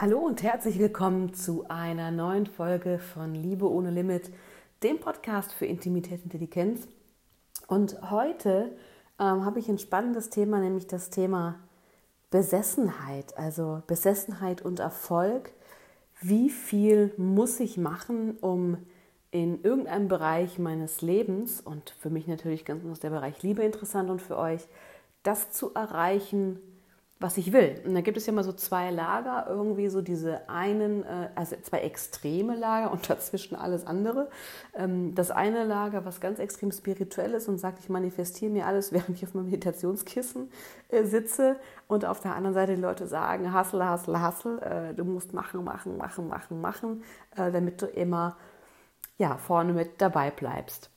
Hallo und herzlich willkommen zu einer neuen Folge von Liebe ohne Limit, dem Podcast für Intimität und Intelligenz. Und heute ähm, habe ich ein spannendes Thema, nämlich das Thema Besessenheit, also Besessenheit und Erfolg. Wie viel muss ich machen, um in irgendeinem Bereich meines Lebens, und für mich natürlich ganz besonders der Bereich Liebe interessant und für euch, das zu erreichen, was ich will. Und da gibt es ja immer so zwei Lager, irgendwie so diese einen, äh, also zwei extreme Lager und dazwischen alles andere. Ähm, das eine Lager, was ganz extrem spirituell ist und sagt, ich manifestiere mir alles, während ich auf meinem Meditationskissen äh, sitze. Und auf der anderen Seite die Leute sagen, hustle, hustle, hustle, äh, du musst machen, machen, machen, machen, machen, damit du immer ja, vorne mit dabei bleibst.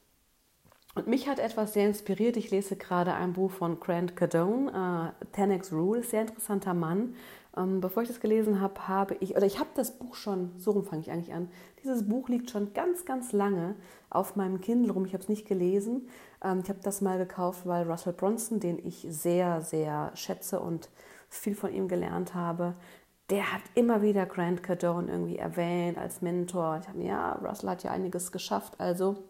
Und mich hat etwas sehr inspiriert. Ich lese gerade ein Buch von Grant Cardone, äh, 10x Rule, sehr interessanter Mann. Ähm, bevor ich das gelesen habe, habe ich, oder ich habe das Buch schon, so rum fange ich eigentlich an. Dieses Buch liegt schon ganz, ganz lange auf meinem Kindle rum. Ich habe es nicht gelesen. Ähm, ich habe das mal gekauft, weil Russell Bronson, den ich sehr, sehr schätze und viel von ihm gelernt habe, der hat immer wieder Grant Cardone irgendwie erwähnt als Mentor. Ich habe mir, ja, Russell hat ja einiges geschafft, also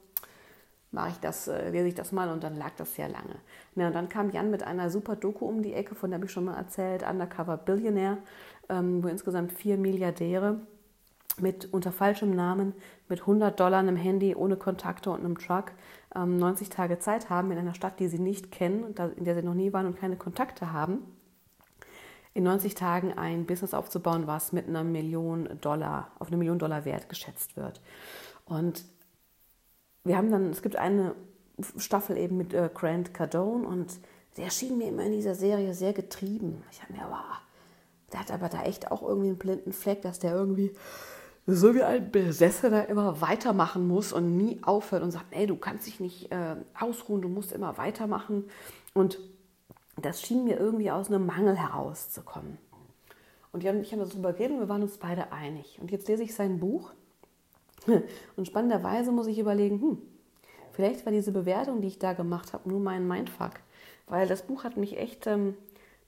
mache ich das, äh, lese ich das mal und dann lag das sehr lange. Ja, und dann kam Jan mit einer super Doku um die Ecke, von der habe ich schon mal erzählt, Undercover Billionaire, ähm, wo insgesamt vier Milliardäre mit unter falschem Namen, mit 100 Dollar, einem Handy, ohne Kontakte und einem Truck ähm, 90 Tage Zeit haben in einer Stadt, die sie nicht kennen, in der sie noch nie waren und keine Kontakte haben, in 90 Tagen ein Business aufzubauen, was mit einer Million Dollar, auf eine Million Dollar wert geschätzt wird. Und wir haben dann, es gibt eine Staffel eben mit äh, Grant Cardone und der schien mir immer in dieser Serie sehr getrieben. Ich habe mir, wow, der hat aber da echt auch irgendwie einen blinden Fleck, dass der irgendwie so wie ein Besessener immer weitermachen muss und nie aufhört und sagt, ey, du kannst dich nicht äh, ausruhen, du musst immer weitermachen. Und das schien mir irgendwie aus einem Mangel herauszukommen. Und ich habe darüber geredet und wir waren uns beide einig. Und jetzt lese ich sein Buch und spannenderweise muss ich überlegen, hm, vielleicht war diese Bewertung, die ich da gemacht habe, nur mein Mindfuck. Weil das Buch hat mich echt ähm,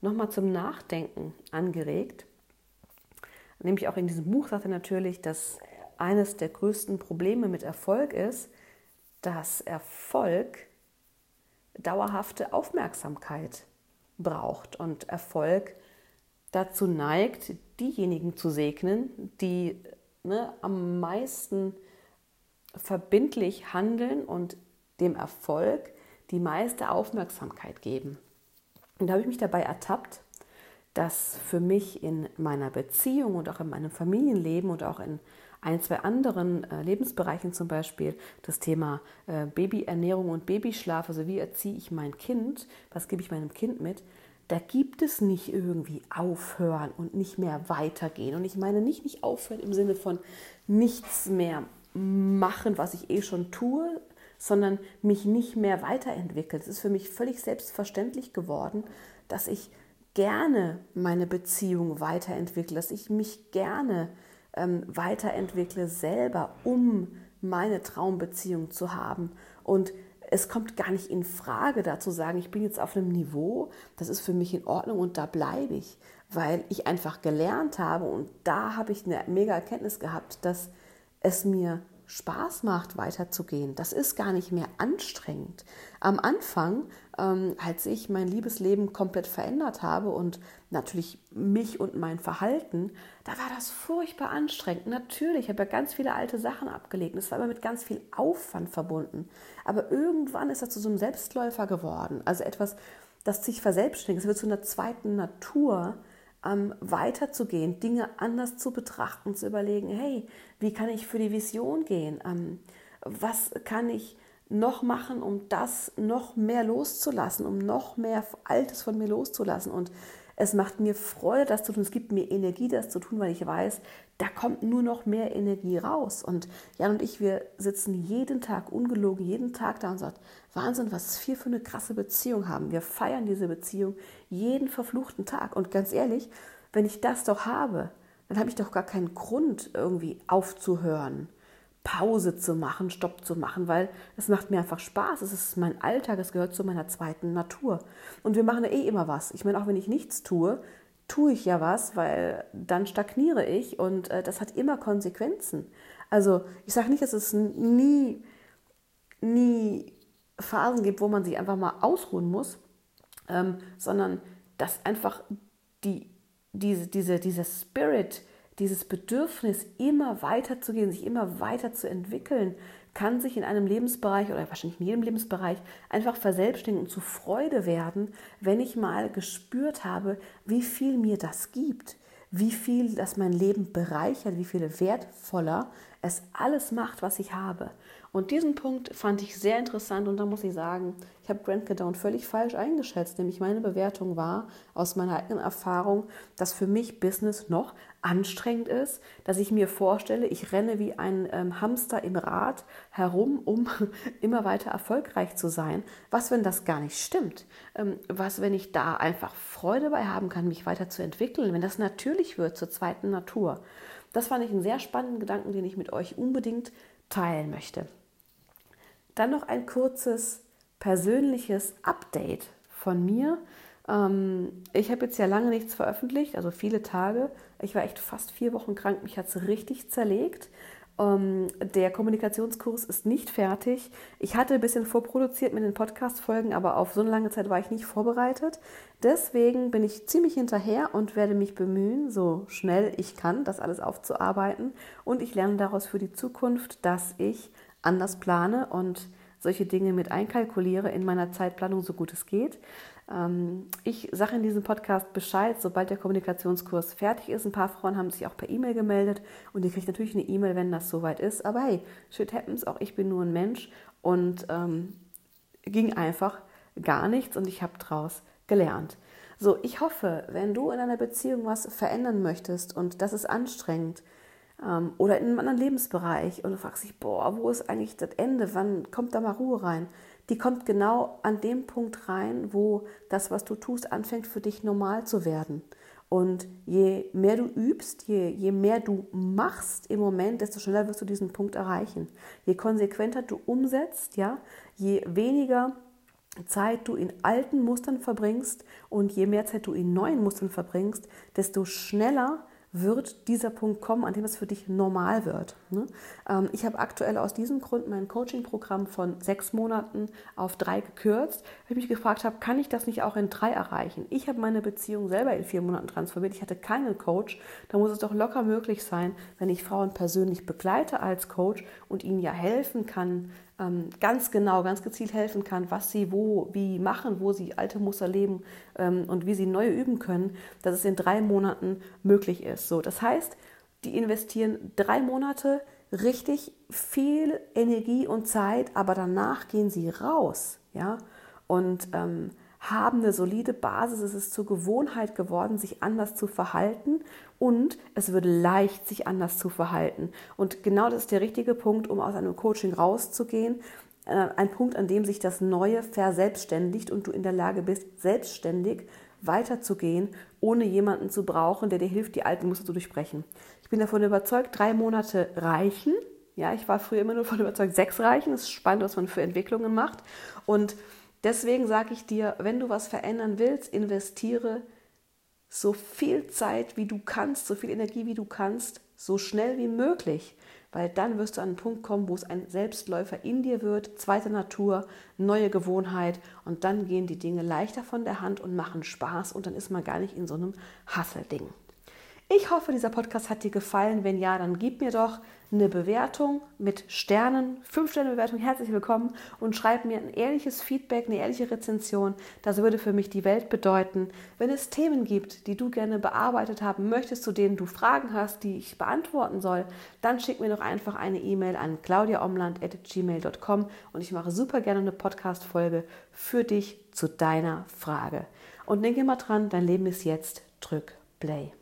nochmal zum Nachdenken angeregt. Nämlich auch in diesem Buch sagt er natürlich, dass eines der größten Probleme mit Erfolg ist, dass Erfolg dauerhafte Aufmerksamkeit braucht und Erfolg dazu neigt, diejenigen zu segnen, die ne, am meisten verbindlich handeln und dem Erfolg die meiste Aufmerksamkeit geben. Und da habe ich mich dabei ertappt, dass für mich in meiner Beziehung und auch in meinem Familienleben und auch in ein, zwei anderen äh, Lebensbereichen zum Beispiel das Thema äh, Babyernährung und Babyschlaf, also wie erziehe ich mein Kind, was gebe ich meinem Kind mit, da gibt es nicht irgendwie aufhören und nicht mehr weitergehen. Und ich meine nicht nicht aufhören im Sinne von nichts mehr machen, was ich eh schon tue, sondern mich nicht mehr weiterentwickeln. Es ist für mich völlig selbstverständlich geworden, dass ich gerne meine Beziehung weiterentwickle, dass ich mich gerne ähm, weiterentwickle selber, um meine Traumbeziehung zu haben. Und es kommt gar nicht in Frage, da zu sagen, ich bin jetzt auf einem Niveau, das ist für mich in Ordnung und da bleibe ich, weil ich einfach gelernt habe und da habe ich eine mega Erkenntnis gehabt, dass es mir Spaß macht, weiterzugehen. Das ist gar nicht mehr anstrengend. Am Anfang, ähm, als ich mein Liebesleben komplett verändert habe und natürlich mich und mein Verhalten, da war das furchtbar anstrengend. Natürlich habe ich ganz viele alte Sachen abgelegt. Es war immer mit ganz viel Aufwand verbunden. Aber irgendwann ist das zu so einem Selbstläufer geworden. Also etwas, das sich verselbstständigt. Es wird zu einer zweiten Natur ähm, weiterzugehen, Dinge anders zu betrachten, zu überlegen, hey, wie kann ich für die Vision gehen? Ähm, was kann ich noch machen, um das noch mehr loszulassen, um noch mehr Altes von mir loszulassen? Und es macht mir Freude, das zu tun. Es gibt mir Energie, das zu tun, weil ich weiß, da kommt nur noch mehr Energie raus. Und Jan und ich, wir sitzen jeden Tag, ungelogen, jeden Tag da und sagen, Wahnsinn, was wir für eine krasse Beziehung haben. Wir feiern diese Beziehung jeden verfluchten Tag. Und ganz ehrlich, wenn ich das doch habe, dann habe ich doch gar keinen Grund, irgendwie aufzuhören, Pause zu machen, Stopp zu machen, weil es macht mir einfach Spaß. Es ist mein Alltag, es gehört zu meiner zweiten Natur. Und wir machen ja eh immer was. Ich meine, auch wenn ich nichts tue, tue ich ja was, weil dann stagniere ich und äh, das hat immer Konsequenzen. Also ich sage nicht, dass es nie, nie Phasen gibt, wo man sich einfach mal ausruhen muss, ähm, sondern dass einfach die, diese, diese, dieser Spirit, dieses Bedürfnis, immer weiter zu gehen, sich immer weiter zu entwickeln, kann sich in einem Lebensbereich oder wahrscheinlich in jedem Lebensbereich einfach verselbstständigen und zu Freude werden, wenn ich mal gespürt habe, wie viel mir das gibt, wie viel das mein Leben bereichert, wie viel wertvoller es alles macht, was ich habe. Und diesen Punkt fand ich sehr interessant und da muss ich sagen, ich habe Grant Cardone völlig falsch eingeschätzt, nämlich meine Bewertung war aus meiner eigenen Erfahrung, dass für mich Business noch anstrengend ist, dass ich mir vorstelle, ich renne wie ein ähm, Hamster im Rad herum, um immer weiter erfolgreich zu sein. Was, wenn das gar nicht stimmt? Ähm, was, wenn ich da einfach Freude bei haben kann, mich weiterzuentwickeln, wenn das natürlich wird zur zweiten Natur? Das fand ich einen sehr spannenden Gedanken, den ich mit euch unbedingt teilen möchte. Dann noch ein kurzes persönliches Update von mir. Ähm, ich habe jetzt ja lange nichts veröffentlicht, also viele Tage. Ich war echt fast vier Wochen krank, mich hat es richtig zerlegt. Ähm, der Kommunikationskurs ist nicht fertig. Ich hatte ein bisschen vorproduziert mit den Podcast-Folgen, aber auf so eine lange Zeit war ich nicht vorbereitet. Deswegen bin ich ziemlich hinterher und werde mich bemühen, so schnell ich kann, das alles aufzuarbeiten. Und ich lerne daraus für die Zukunft, dass ich anders plane und solche Dinge mit einkalkuliere in meiner Zeitplanung, so gut es geht. Ähm, ich sage in diesem Podcast Bescheid, sobald der Kommunikationskurs fertig ist. Ein paar Frauen haben sich auch per E-Mail gemeldet und ihr kriegt natürlich eine E-Mail, wenn das soweit ist. Aber hey, shit happens, auch ich bin nur ein Mensch und ähm, ging einfach gar nichts und ich habe daraus gelernt. So, ich hoffe, wenn du in einer Beziehung was verändern möchtest und das ist anstrengend, oder in einem anderen Lebensbereich und du fragst dich, boah, wo ist eigentlich das Ende? Wann kommt da mal Ruhe rein? Die kommt genau an dem Punkt rein, wo das, was du tust, anfängt für dich normal zu werden. Und je mehr du übst, je, je mehr du machst im Moment, desto schneller wirst du diesen Punkt erreichen. Je konsequenter du umsetzt, ja, je weniger Zeit du in alten Mustern verbringst und je mehr Zeit du in neuen Mustern verbringst, desto schneller wird dieser Punkt kommen, an dem es für dich normal wird. Ne? Ähm, ich habe aktuell aus diesem Grund mein Coaching-Programm von sechs Monaten auf drei gekürzt, weil ich mich gefragt habe, kann ich das nicht auch in drei erreichen? Ich habe meine Beziehung selber in vier Monaten transformiert. Ich hatte keinen Coach. Da muss es doch locker möglich sein, wenn ich Frauen persönlich begleite als Coach und ihnen ja helfen kann, ähm, ganz genau, ganz gezielt helfen kann, was sie wo, wie machen, wo sie alte Muster leben ähm, und wie sie neue üben können, dass es in drei Monaten möglich ist. So, das heißt, die investieren drei Monate richtig viel Energie und Zeit, aber danach gehen sie raus, ja, und ähm, haben eine solide Basis. Es ist zur Gewohnheit geworden, sich anders zu verhalten und es wird leicht, sich anders zu verhalten. Und genau das ist der richtige Punkt, um aus einem Coaching rauszugehen. Äh, ein Punkt, an dem sich das Neue verselbstständigt und du in der Lage bist, selbstständig weiterzugehen, ohne jemanden zu brauchen, der dir hilft, die alten Muster zu durchbrechen. Ich bin davon überzeugt, drei Monate reichen. Ja, ich war früher immer nur davon überzeugt, sechs reichen. Es ist spannend, was man für Entwicklungen macht. Und Deswegen sage ich dir, wenn du was verändern willst, investiere so viel Zeit, wie du kannst, so viel Energie, wie du kannst, so schnell wie möglich, weil dann wirst du an einen Punkt kommen, wo es ein Selbstläufer in dir wird, zweite Natur, neue Gewohnheit. Und dann gehen die Dinge leichter von der Hand und machen Spaß. Und dann ist man gar nicht in so einem Hasselding. Ich hoffe, dieser Podcast hat dir gefallen. Wenn ja, dann gib mir doch eine Bewertung mit Sternen, 5-Sterne-Bewertung, herzlich willkommen und schreib mir ein ehrliches Feedback, eine ehrliche Rezension. Das würde für mich die Welt bedeuten. Wenn es Themen gibt, die du gerne bearbeitet haben möchtest, zu denen du Fragen hast, die ich beantworten soll, dann schick mir doch einfach eine E-Mail an claudiaomland.gmail.com und ich mache super gerne eine Podcast-Folge für dich zu deiner Frage. Und denke immer dran, dein Leben ist jetzt. Drück Play.